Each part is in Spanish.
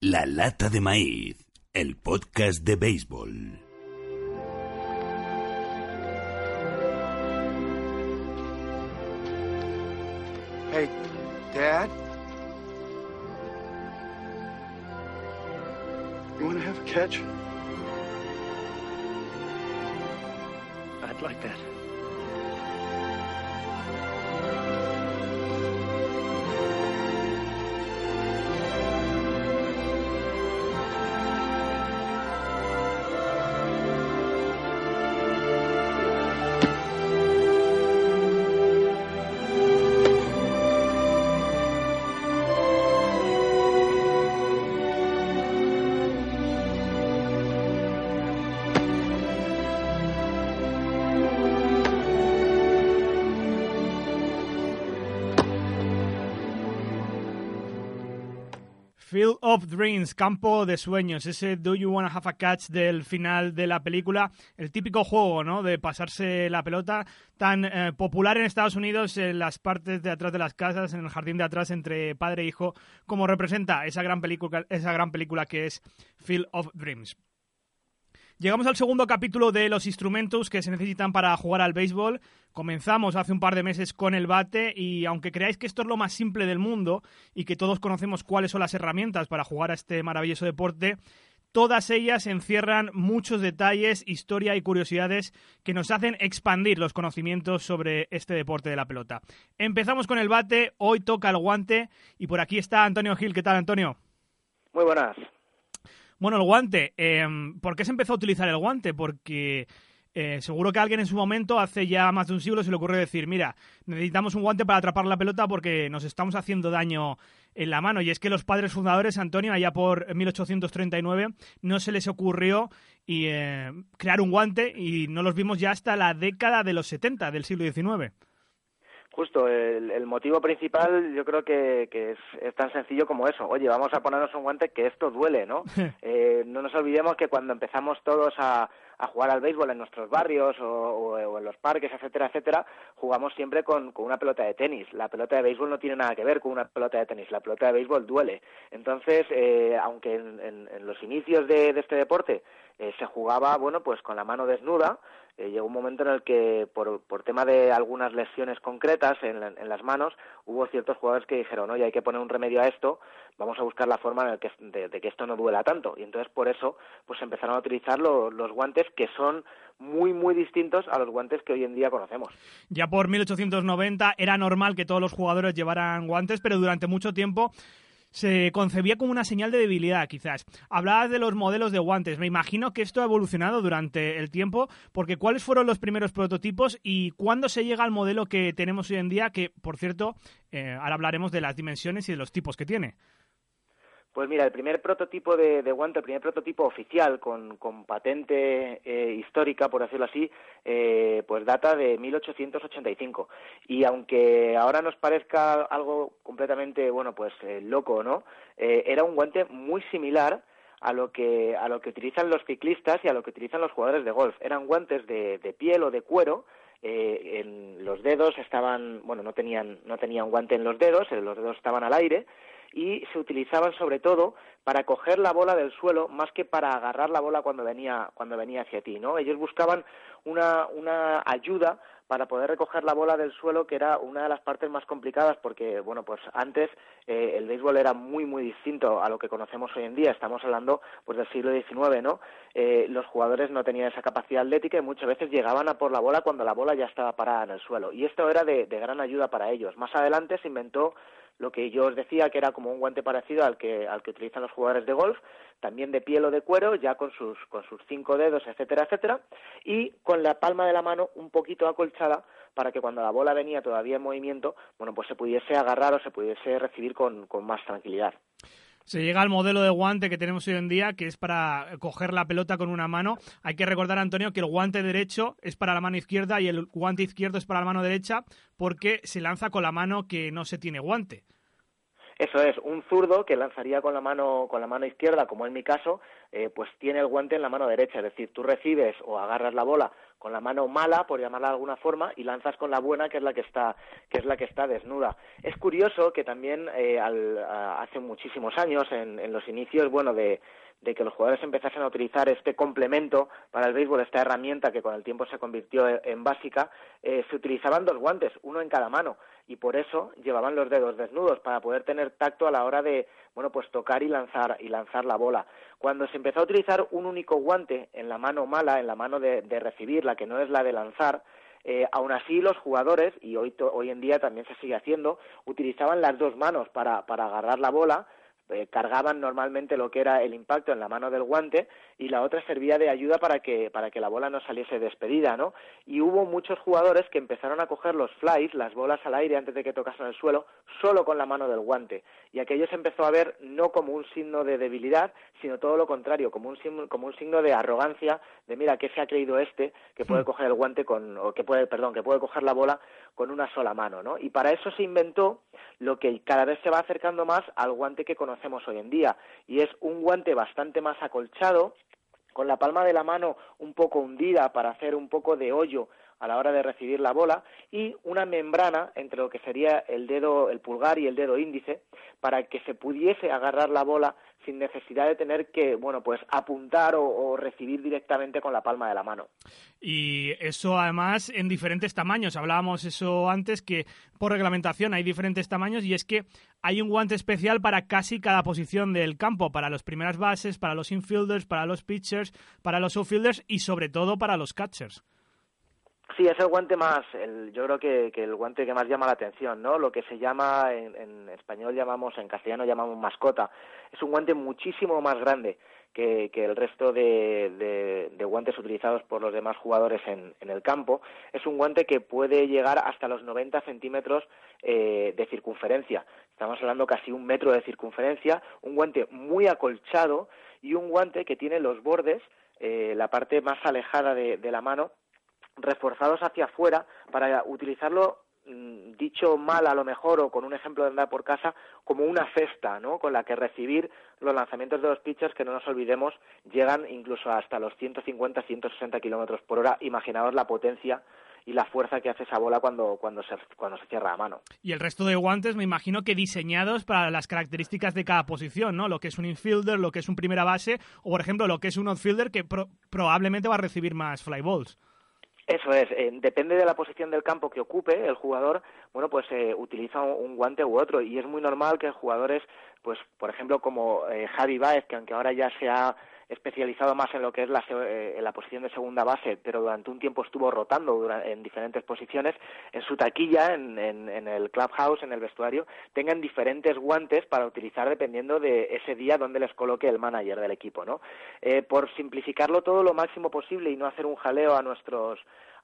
La lata de maíz, el podcast de béisbol. Hey, Dad? You want to have a catch? I'd like that. Field of Dreams, campo de sueños, ese Do You Wanna Have a Catch del final de la película, el típico juego, ¿no? De pasarse la pelota, tan eh, popular en Estados Unidos en las partes de atrás de las casas, en el jardín de atrás entre padre e hijo, como representa esa gran película, esa gran película que es Field of Dreams. Llegamos al segundo capítulo de los instrumentos que se necesitan para jugar al béisbol. Comenzamos hace un par de meses con el bate y aunque creáis que esto es lo más simple del mundo y que todos conocemos cuáles son las herramientas para jugar a este maravilloso deporte, todas ellas encierran muchos detalles, historia y curiosidades que nos hacen expandir los conocimientos sobre este deporte de la pelota. Empezamos con el bate, hoy toca el guante y por aquí está Antonio Gil. ¿Qué tal, Antonio? Muy buenas. Bueno, el guante. Eh, ¿Por qué se empezó a utilizar el guante? Porque eh, seguro que alguien en su momento, hace ya más de un siglo, se le ocurrió decir, mira, necesitamos un guante para atrapar la pelota porque nos estamos haciendo daño en la mano. Y es que los padres fundadores, Antonio, allá por 1839, no se les ocurrió y, eh, crear un guante y no los vimos ya hasta la década de los 70 del siglo XIX. Justo, el, el, motivo principal yo creo que, que es, es, tan sencillo como eso. Oye, vamos a ponernos un guante que esto duele, ¿no? eh, no nos olvidemos que cuando empezamos todos a, a jugar al béisbol en nuestros barrios o, o, o, en los parques, etcétera, etcétera, jugamos siempre con, con, una pelota de tenis. La pelota de béisbol no tiene nada que ver con una pelota de tenis. La pelota de béisbol duele. Entonces, eh, aunque en, en, en, los inicios de, de este deporte eh, se jugaba, bueno, pues con la mano desnuda, eh, llegó un momento en el que, por, por tema de algunas lesiones concretas en, en, las manos, hubo ciertos jugadores que dijeron, oye, hay que poner un remedio a esto, vamos a buscar la forma en de, que esto no duela tanto. Y entonces, por eso, pues empezaron a utilizar lo, los guantes que son muy, muy distintos a los guantes que hoy en día conocemos. Ya por 1890 era normal que todos los jugadores llevaran guantes, pero durante mucho tiempo se concebía como una señal de debilidad, quizás. Hablabas de los modelos de guantes. Me imagino que esto ha evolucionado durante el tiempo, porque ¿cuáles fueron los primeros prototipos y cuándo se llega al modelo que tenemos hoy en día? Que, por cierto, eh, ahora hablaremos de las dimensiones y de los tipos que tiene. Pues mira, el primer prototipo de, guante, el primer prototipo oficial con, con patente eh, histórica, por decirlo así, eh, pues data de 1885. Y aunque ahora nos parezca algo completamente, bueno, pues eh, loco, ¿no? Eh, era un guante muy similar a lo que a lo que utilizan los ciclistas y a lo que utilizan los jugadores de golf. Eran guantes de, de piel o de cuero eh, en los dedos estaban, bueno, no tenían, no tenían guante en los dedos, los dedos estaban al aire y se utilizaban sobre todo para coger la bola del suelo más que para agarrar la bola cuando venía cuando venía hacia ti, ¿no? Ellos buscaban una, una ayuda para poder recoger la bola del suelo, que era una de las partes más complicadas, porque, bueno, pues antes eh, el béisbol era muy, muy distinto a lo que conocemos hoy en día. Estamos hablando, pues, del siglo XIX, ¿no? Eh, los jugadores no tenían esa capacidad atlética y muchas veces llegaban a por la bola cuando la bola ya estaba parada en el suelo. Y esto era de, de gran ayuda para ellos. Más adelante se inventó lo que yo os decía que era como un guante parecido al que al que utilizan los jugadores de golf, también de piel o de cuero, ya con sus con sus cinco dedos, etcétera, etcétera, y con la palma de la mano un poquito acolchada para que cuando la bola venía todavía en movimiento, bueno, pues se pudiese agarrar o se pudiese recibir con, con más tranquilidad. Se llega al modelo de guante que tenemos hoy en día, que es para coger la pelota con una mano. Hay que recordar, Antonio, que el guante derecho es para la mano izquierda y el guante izquierdo es para la mano derecha porque se lanza con la mano que no se tiene guante. Eso es, un zurdo que lanzaría con la mano, con la mano izquierda, como en mi caso, eh, pues tiene el guante en la mano derecha. Es decir, tú recibes o agarras la bola con la mano mala, por llamarla de alguna forma, y lanzas con la buena, que es la que está, que es la que está desnuda. Es curioso que también eh, hace muchísimos años, en, en los inicios, bueno, de, de que los jugadores empezasen a utilizar este complemento para el béisbol, esta herramienta que con el tiempo se convirtió en básica, eh, se utilizaban dos guantes, uno en cada mano, y por eso llevaban los dedos desnudos para poder tener tacto a la hora de, bueno, pues tocar y lanzar y lanzar la bola. Cuando se empezó a utilizar un único guante en la mano mala, en la mano de, recibir, la que no es la de lanzar, eh, aún así los jugadores, y hoy, hoy en día también se sigue haciendo, utilizaban las dos manos para, para agarrar la bola eh, cargaban normalmente lo que era el impacto en la mano del guante y la otra servía de ayuda para que para que la bola no saliese despedida, ¿no? Y hubo muchos jugadores que empezaron a coger los flies, las bolas al aire antes de que tocasen el suelo, solo con la mano del guante y aquello se empezó a ver no como un signo de debilidad, sino todo lo contrario, como un signo, como un signo de arrogancia, de mira qué se ha creído este que puede hmm. coger el guante con o que puede, perdón, que puede coger la bola con una sola mano, ¿no? Y para eso se inventó lo que cada vez se va acercando más al guante que conocemos hoy en día, y es un guante bastante más acolchado, con la palma de la mano un poco hundida para hacer un poco de hoyo a la hora de recibir la bola y una membrana entre lo que sería el dedo, el pulgar y el dedo índice para que se pudiese agarrar la bola sin necesidad de tener que, bueno, pues apuntar o, recibir directamente con la palma de la mano. Y eso además en diferentes tamaños. Hablábamos eso antes que por reglamentación hay diferentes tamaños y es que hay un guante especial para casi cada posición del campo, para las primeras bases, para los infielders, para los pitchers, para los outfielders y sobre todo para los catchers. Sí, es el guante más, el, yo creo que, el guante que más llama la atención, ¿no? Lo que se llama, en, español llamamos, en castellano llamamos mascota. Es un guante muchísimo más grande que, el resto de, guantes utilizados por los demás jugadores en, el campo. Es un guante que puede llegar hasta los 90 centímetros eh, de circunferencia. Estamos hablando casi un metro de circunferencia. Un guante muy acolchado y un guante que tiene los bordes, eh, la parte más alejada de la mano, reforzados hacia afuera para utilizarlo mm, dicho mal a lo mejor o con un ejemplo de andar por casa como una cesta, ¿no? Con la que recibir los lanzamientos de los pitchers que no nos olvidemos llegan incluso hasta los 150, 160 kilómetros por hora. Imaginaos la potencia y la fuerza que hace esa bola cuando, cuando, se, cuando se cierra a mano. Y el resto de guantes me imagino que diseñados para las características de cada posición, ¿no? Lo que es un infielder, lo que es un primera base o, por ejemplo, lo que es un outfielder que probablemente va a recibir más fly balls. Eso es, eh, depende de la posición del campo que ocupe el jugador, bueno, pues eh, utiliza un, guante u otro. Y es muy normal que jugadores, pues por ejemplo como eh, Javi Baez, que aunque ahora ya se ha especializado más en lo que es la, eh, en la posición de segunda base, pero durante un tiempo estuvo rotando en diferentes posiciones, en su taquilla, en, en, el clubhouse, en el vestuario, tengan diferentes guantes para utilizar dependiendo de ese día donde les coloque el manager del equipo, ¿no? Eh, por simplificarlo todo lo máximo posible y no hacer un jaleo a nuestros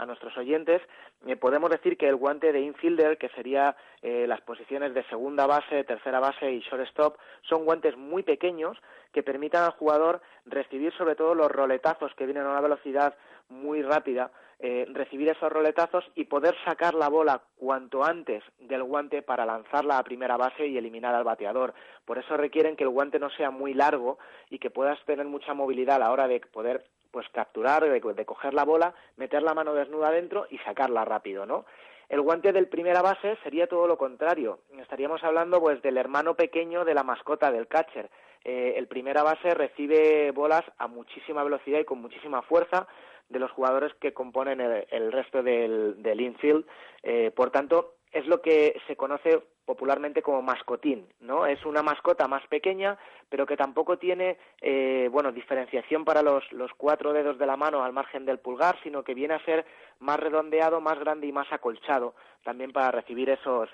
a nuestros oyentes, eh, podemos decir que el guante de infielder, que sería eh, las posiciones de segunda base, tercera base y shortstop, son guantes muy pequeños que permitan al jugador recibir sobre todo los roletazos que vienen a una velocidad muy rápida, eh, recibir esos roletazos y poder sacar la bola cuanto antes del guante para lanzarla a primera base y eliminar al bateador. Por eso requieren que el guante no sea muy largo y que puedas tener mucha movilidad a la hora de poder pues capturar, de, de coger la bola, meter la mano desnuda dentro y sacarla rápido, ¿no? El guante del primera base sería todo lo contrario. Estaríamos hablando pues del hermano pequeño de la mascota del catcher. Eh, el primera base recibe bolas a muchísima velocidad y con muchísima fuerza de los jugadores que componen el, resto del, del infield. Eh, por tanto, es lo que se conoce popularmente como mascotín, ¿no? Es una mascota más pequeña, pero que tampoco tiene, eh, bueno, diferenciación para los, los cuatro dedos de la mano al margen del pulgar, sino que viene a ser más redondeado, más grande y más acolchado, también para recibir esos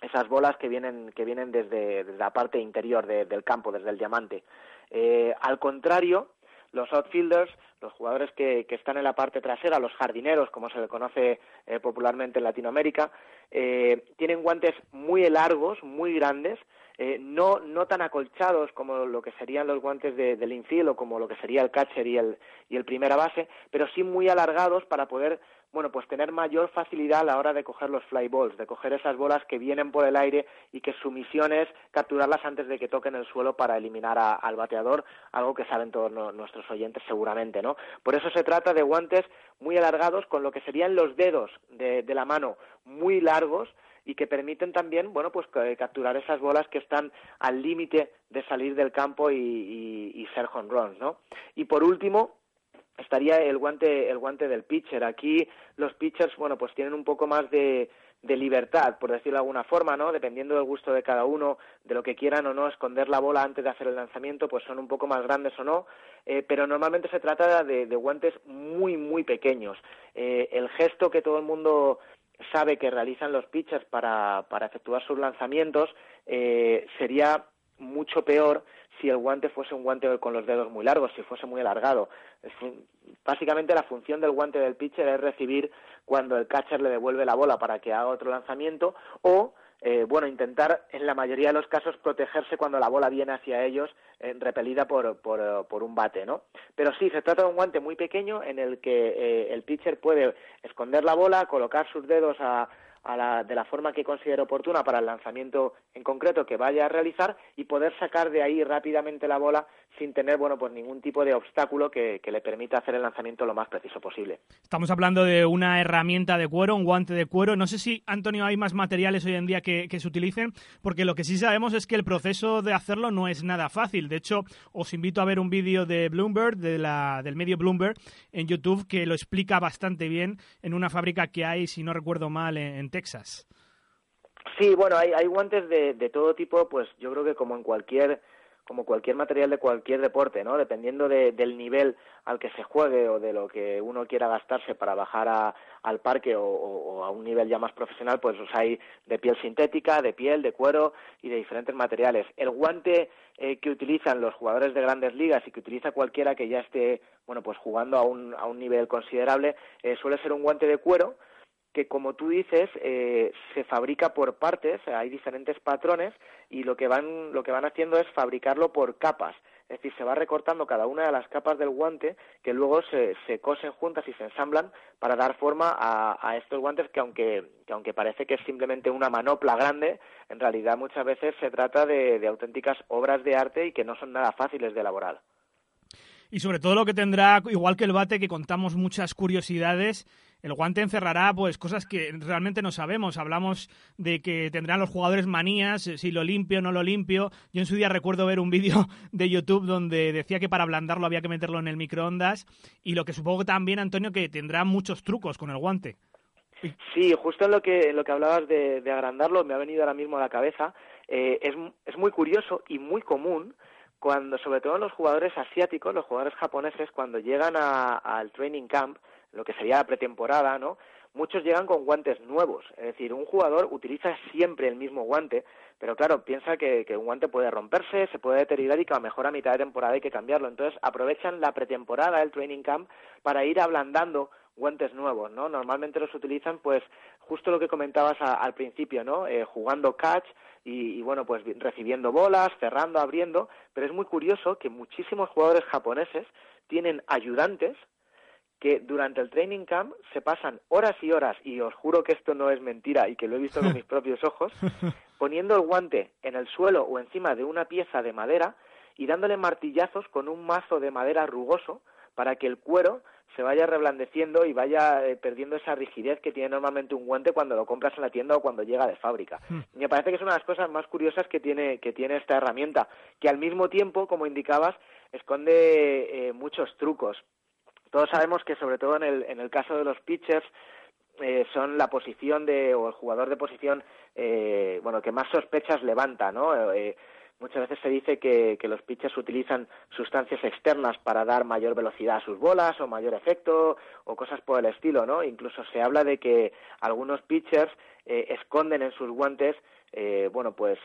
esas bolas que vienen que vienen desde, la parte interior del campo, desde el diamante. Eh, al contrario, los outfielders, los jugadores que, están en la parte trasera, los jardineros, como se le conoce eh, popularmente en Latinoamérica, eh, tienen guantes muy largos, muy grandes, eh, no, no tan acolchados como lo que serían los guantes de, del infield o como lo que sería el catcher y el, y el primera base, pero sí muy alargados para poder bueno, pues tener mayor facilidad a la hora de coger los fly balls, de coger esas bolas que vienen por el aire y que su misión es capturarlas antes de que toquen el suelo para eliminar al bateador, algo que saben todos nuestros oyentes seguramente, ¿no? Por eso se trata de guantes muy alargados con lo que serían los dedos de, la mano muy largos y que permiten también, bueno, pues capturar esas bolas que están al límite de salir del campo y, y, y ser home runs, ¿no? Y por último, estaría el guante el guante del pitcher. Aquí los pitchers bueno pues tienen un poco más de, de libertad por decirlo de alguna forma no dependiendo del gusto de cada uno de lo que quieran o no esconder la bola antes de hacer el lanzamiento pues son un poco más grandes o no. Eh, pero normalmente se trata de, guantes muy muy pequeños. Eh, el gesto que todo el mundo sabe que realizan los pitchers para, para efectuar sus lanzamientos eh, sería mucho peor si el guante fuese un guante con los dedos muy largos, si fuese muy alargado. básicamente la función del guante del pitcher es recibir cuando el catcher le devuelve la bola para que haga otro lanzamiento o eh, bueno, intentar en la mayoría de los casos protegerse cuando la bola viene hacia ellos eh, repelida por, por, por, un bate, ¿no? Pero sí, se trata de un guante muy pequeño en el que eh, el pitcher puede esconder la bola, colocar sus dedos a, de la forma que considere oportuna para el lanzamiento en concreto que vaya a realizar y poder sacar de ahí rápidamente la bola sin tener bueno pues ningún tipo de obstáculo que, le permita hacer el lanzamiento lo más preciso posible. Estamos hablando de una herramienta de cuero, un guante de cuero. No sé si, Antonio, hay más materiales hoy en día que, se utilicen, porque lo que sí sabemos es que el proceso de hacerlo no es nada fácil. De hecho, os invito a ver un vídeo de Bloomberg, de la, del medio Bloomberg, en YouTube, que lo explica bastante bien en una fábrica que hay, si no recuerdo mal, en, Texas. Sí, bueno, hay, hay guantes de, de todo tipo, pues yo creo que como en cualquier como cualquier material de cualquier deporte, ¿no? Dependiendo del nivel al que se juegue o de lo que uno quiera gastarse para bajar a, al parque o, a un nivel ya más profesional, pues los hay de piel sintética, de piel, de cuero y de diferentes materiales. El guante eh, que utilizan los jugadores de grandes ligas y que utiliza cualquiera que ya esté, bueno, pues jugando a un, a un nivel considerable, eh, suele ser un guante de cuero que como tú dices eh, se fabrica por partes hay diferentes patrones y lo que van lo que van haciendo es fabricarlo por capas. Es decir se va recortando cada una de las capas del guante que luego se, se cosen juntas y se ensamblan para dar forma a, estos guantes que aunque que aunque parece que es simplemente una manopla grande en realidad muchas veces se trata de, de auténticas obras de arte y que no son nada fáciles de elaborar. Y sobre todo lo que tendrá, igual que el bate, que contamos muchas curiosidades, el guante encerrará pues cosas que realmente no sabemos. Hablamos de que tendrán los jugadores manías, eh, si lo limpio o no lo limpio. Yo en su día recuerdo ver un vídeo de YouTube donde decía que para ablandarlo había que meterlo en el microondas y lo que supongo también, Antonio, que tendrá muchos trucos con el guante. Sí, justo en lo que, lo que hablabas de, agrandarlo me ha venido ahora mismo a la cabeza. Eh, es, es muy curioso y muy común cuando, sobre todo los jugadores asiáticos, los jugadores japoneses, cuando llegan al training camp, lo que sería la pretemporada, ¿no? Muchos llegan con guantes nuevos, es decir, un jugador utiliza siempre el mismo guante, pero claro, piensa que, un guante puede romperse, se puede deteriorar y que a lo mejor a mitad de temporada hay que cambiarlo. Entonces aprovechan la pretemporada, el training camp, para ir ablandando guantes nuevos, ¿no? Normalmente los utilizan, pues, justo lo que comentabas al principio, ¿no? Eh, jugando catch y, y, bueno, pues recibiendo bolas, cerrando, abriendo, pero es muy curioso que muchísimos jugadores japoneses tienen ayudantes que durante el training camp se pasan horas y horas, y os juro que esto no es mentira y que lo he visto con mis propios ojos, poniendo el guante en el suelo o encima de una pieza de madera y dándole martillazos con un mazo de madera rugoso para que el cuero se vaya reblandeciendo y vaya eh, perdiendo esa rigidez que tiene normalmente un guante cuando lo compras en la tienda o cuando llega de fábrica. Hmm. Me parece que es una de las cosas más curiosas que tiene, que tiene esta herramienta, que al mismo tiempo, como indicabas, esconde eh, muchos trucos todos sabemos que sobre todo en el, en el caso de los pitchers eh, son la posición de o el jugador de posición eh, bueno que más sospechas levanta no eh, muchas veces se dice que, que, los pitchers utilizan sustancias externas para dar mayor velocidad a sus bolas o mayor efecto o cosas por el estilo no incluso se habla de que algunos pitchers esconden en sus guantes bueno pues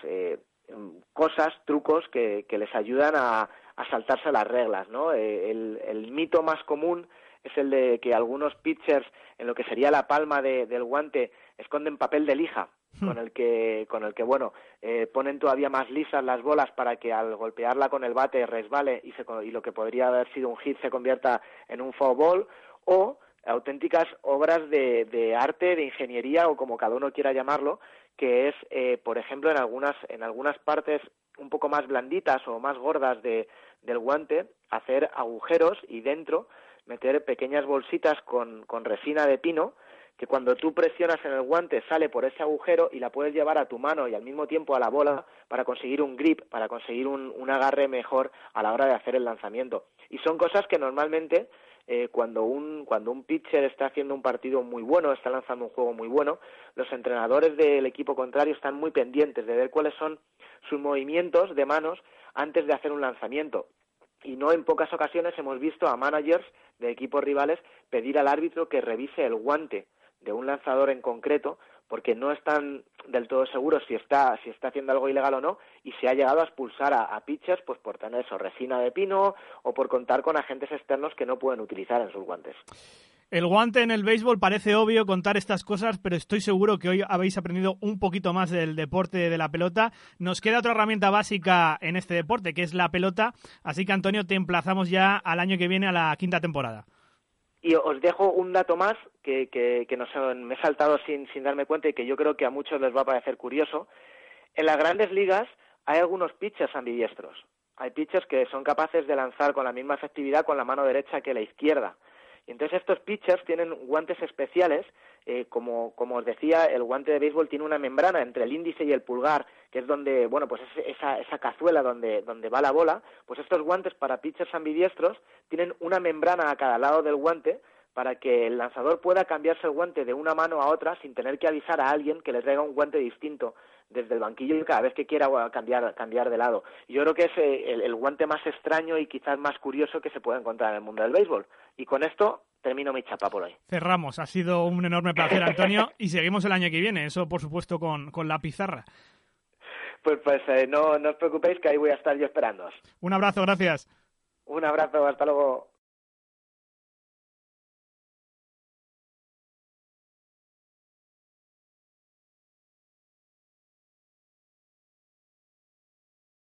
cosas trucos que, que les ayudan a, a saltarse las reglas, ¿no? Eh, el, el, mito más común es el de que algunos pitchers en lo que sería la palma de, del guante esconden papel de lija hmm. con el que, con el que bueno, eh, ponen todavía más lisas las bolas para que al golpearla con el bate resbale y, se, y lo que podría haber sido un hit se convierta en un foul ball, o auténticas obras de, de arte, de ingeniería o como cada uno quiera llamarlo, que es, eh, por ejemplo, en algunas, en algunas partes un poco más blanditas o más gordas de, del guante, hacer agujeros y dentro meter pequeñas bolsitas con, con resina de pino que cuando tú presionas en el guante sale por ese agujero y la puedes llevar a tu mano y al mismo tiempo a la bola para conseguir un grip, para conseguir un, un agarre mejor a la hora de hacer el lanzamiento. Y son cosas que normalmente eh, cuando un cuando un pitcher está haciendo un partido muy bueno, está lanzando un juego muy bueno, los entrenadores del equipo contrario están muy pendientes de ver cuáles son sus movimientos de manos antes de hacer un lanzamiento. Y no en pocas ocasiones hemos visto a managers de equipos rivales pedir al árbitro que revise el guante de un lanzador en concreto porque no están del todo seguros si está, si está haciendo algo ilegal o no, y se ha llegado a expulsar a, pitchers pues por tener eso, resina de pino o por contar con agentes externos que no pueden utilizar en sus guantes. El guante en el béisbol parece obvio contar estas cosas, pero estoy seguro que hoy habéis aprendido un poquito más del deporte de la pelota. Nos queda otra herramienta básica en este deporte, que es la pelota. Así que, Antonio, te emplazamos ya al año que viene a la quinta temporada. Y os dejo un dato más que, que, que me he saltado sin, sin darme cuenta y que yo creo que a muchos les va a parecer curioso. En las grandes ligas hay algunos pitchers ambidiestros. Hay pitchers que son capaces de lanzar con la misma efectividad con la mano derecha que la izquierda. Y entonces estos pitchers tienen guantes especiales, eh, como, como os decía, el guante de béisbol tiene una membrana entre el índice y el pulgar, que es donde, bueno, pues esa, esa cazuela donde, donde va la bola, pues estos guantes para pitchers ambidiestros tienen una membrana a cada lado del guante para que el lanzador pueda cambiarse el guante de una mano a otra sin tener que avisar a alguien que le traiga un guante distinto desde el banquillo cada vez que quiera cambiar, cambiar de lado. Yo creo que es eh, el, guante más extraño y quizás más curioso que se puede encontrar en el mundo del béisbol. Y con esto termino mi chapa por hoy. Cerramos. Ha sido un enorme placer, Antonio, y seguimos el año que viene. Eso, por supuesto, con, con la pizarra. Pues, pues eh, no, no os preocupéis que ahí voy a estar yo esperándoos. Un abrazo, gracias. Un abrazo, hasta luego.